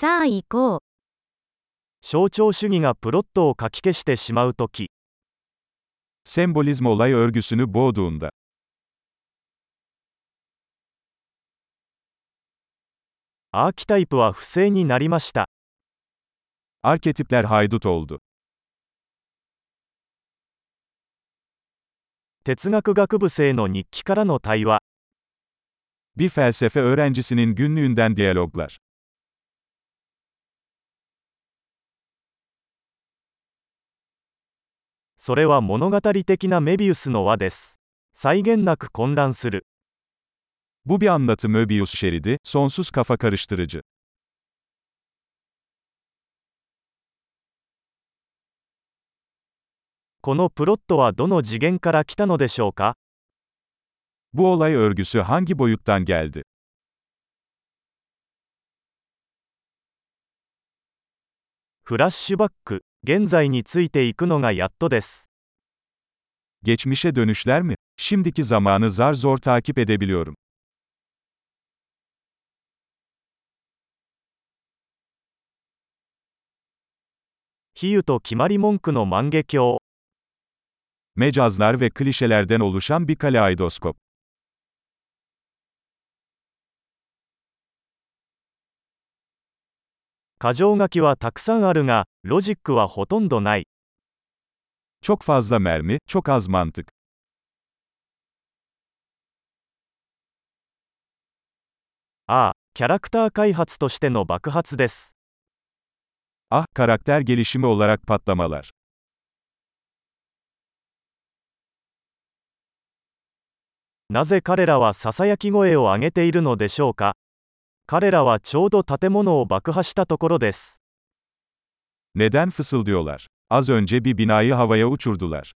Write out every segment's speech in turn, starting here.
さあ行こう。象徴主義がプロットをかき消してしまうとき、Sembolizm olay örgüsünü boğduğunda. アーキタイプは不正になりました。Arketipler haydut oldu. 哲学学部生の日記からの対話。Bir felsefe öğrencisinin günlüğünden diyaloglar. それは物語的なメビウスの輪です。際限なく混乱する。Bu bir anlatı Möbius şeridi, sonsuz kafa karıştırıcı. このプロットはどの次元から来たのでしょうか Bu olay örgüsü hangi boyuttan geldi? フラッシュバック、現在についていくのがやっとです。 Geçmişe dönüşler mi? Şimdiki zamanı zar zor takip edebiliyorum. 比喩と決まり文句の万華鏡。 Mecazlar ve klişelerden oluşan bir kaleidoskop. 箇条書きはたくさんあるが、ロジックはほとんどない。Çok fazla mermi, çok az mantık. ああ、キャラクター開発としての爆発です。Ah, karakter gelişimi olarak patlamalar. なぜ彼らはささやき声を上げているのでしょうか彼らはちょうど建物を爆破したところです。Neden fısıldıyorlar? Az önce bir binayı havaya uçurdular.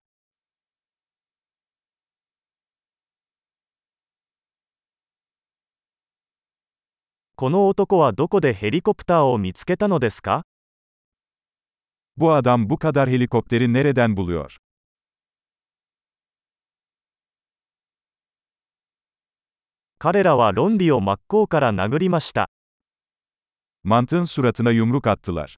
この男はどこでヘリコプターを見つけたのですか Bu adam bu kadar helikopteri nereden buluyor? 彼らは論理を真っ向から殴りました。Mantığın suratına yumruk attılar.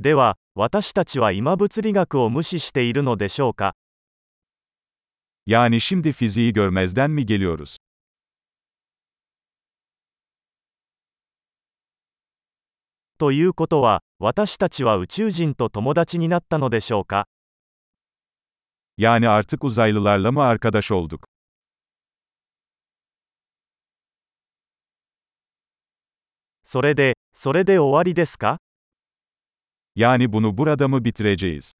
では、私たちは今物理学を無視しているのでしょうか？Yani şimdi fiziği görmezden mi geliyoruz? ということは、私たちは宇宙人と友達になったのでしょうか？Yani artık uzaylılarla mı arkadaş olduk? それで、それで終わりですか Yani bunu burada mı bitireceğiz?